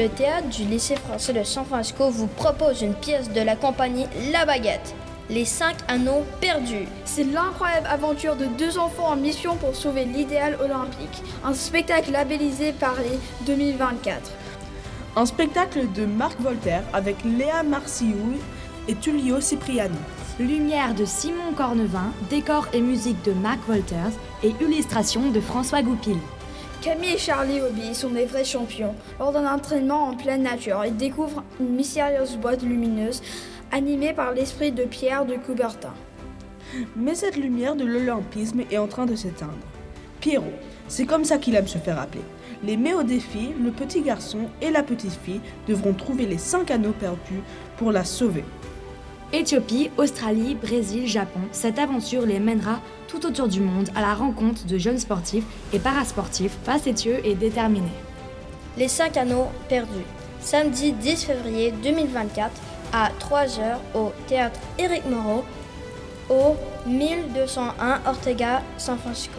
Le théâtre du lycée français de San Francisco vous propose une pièce de la compagnie La Baguette, Les cinq anneaux perdus. C'est l'incroyable aventure de deux enfants en mission pour sauver l'idéal olympique, un spectacle labellisé par les 2024. Un spectacle de Marc Voltaire avec Léa Marciou et Tullio Cipriani. Lumière de Simon Cornevin, décor et musique de Marc Voltaire et illustration de François Goupil. Camille et Charlie Hobby sont des vrais champions. Lors d'un entraînement en pleine nature, ils découvrent une mystérieuse boîte lumineuse animée par l'esprit de Pierre de Coubertin. Mais cette lumière de l'olympisme est en train de s'éteindre. Pierrot, c'est comme ça qu'il aime se faire appeler. Les met au défi, le petit garçon et la petite fille devront trouver les cinq anneaux perdus pour la sauver. Éthiopie, Australie, Brésil, Japon, cette aventure les mènera tout autour du monde à la rencontre de jeunes sportifs et parasportifs facétieux et déterminés. Les 5 anneaux perdus. Samedi 10 février 2024 à 3h au théâtre Éric Moreau au 1201 Ortega, San Francisco.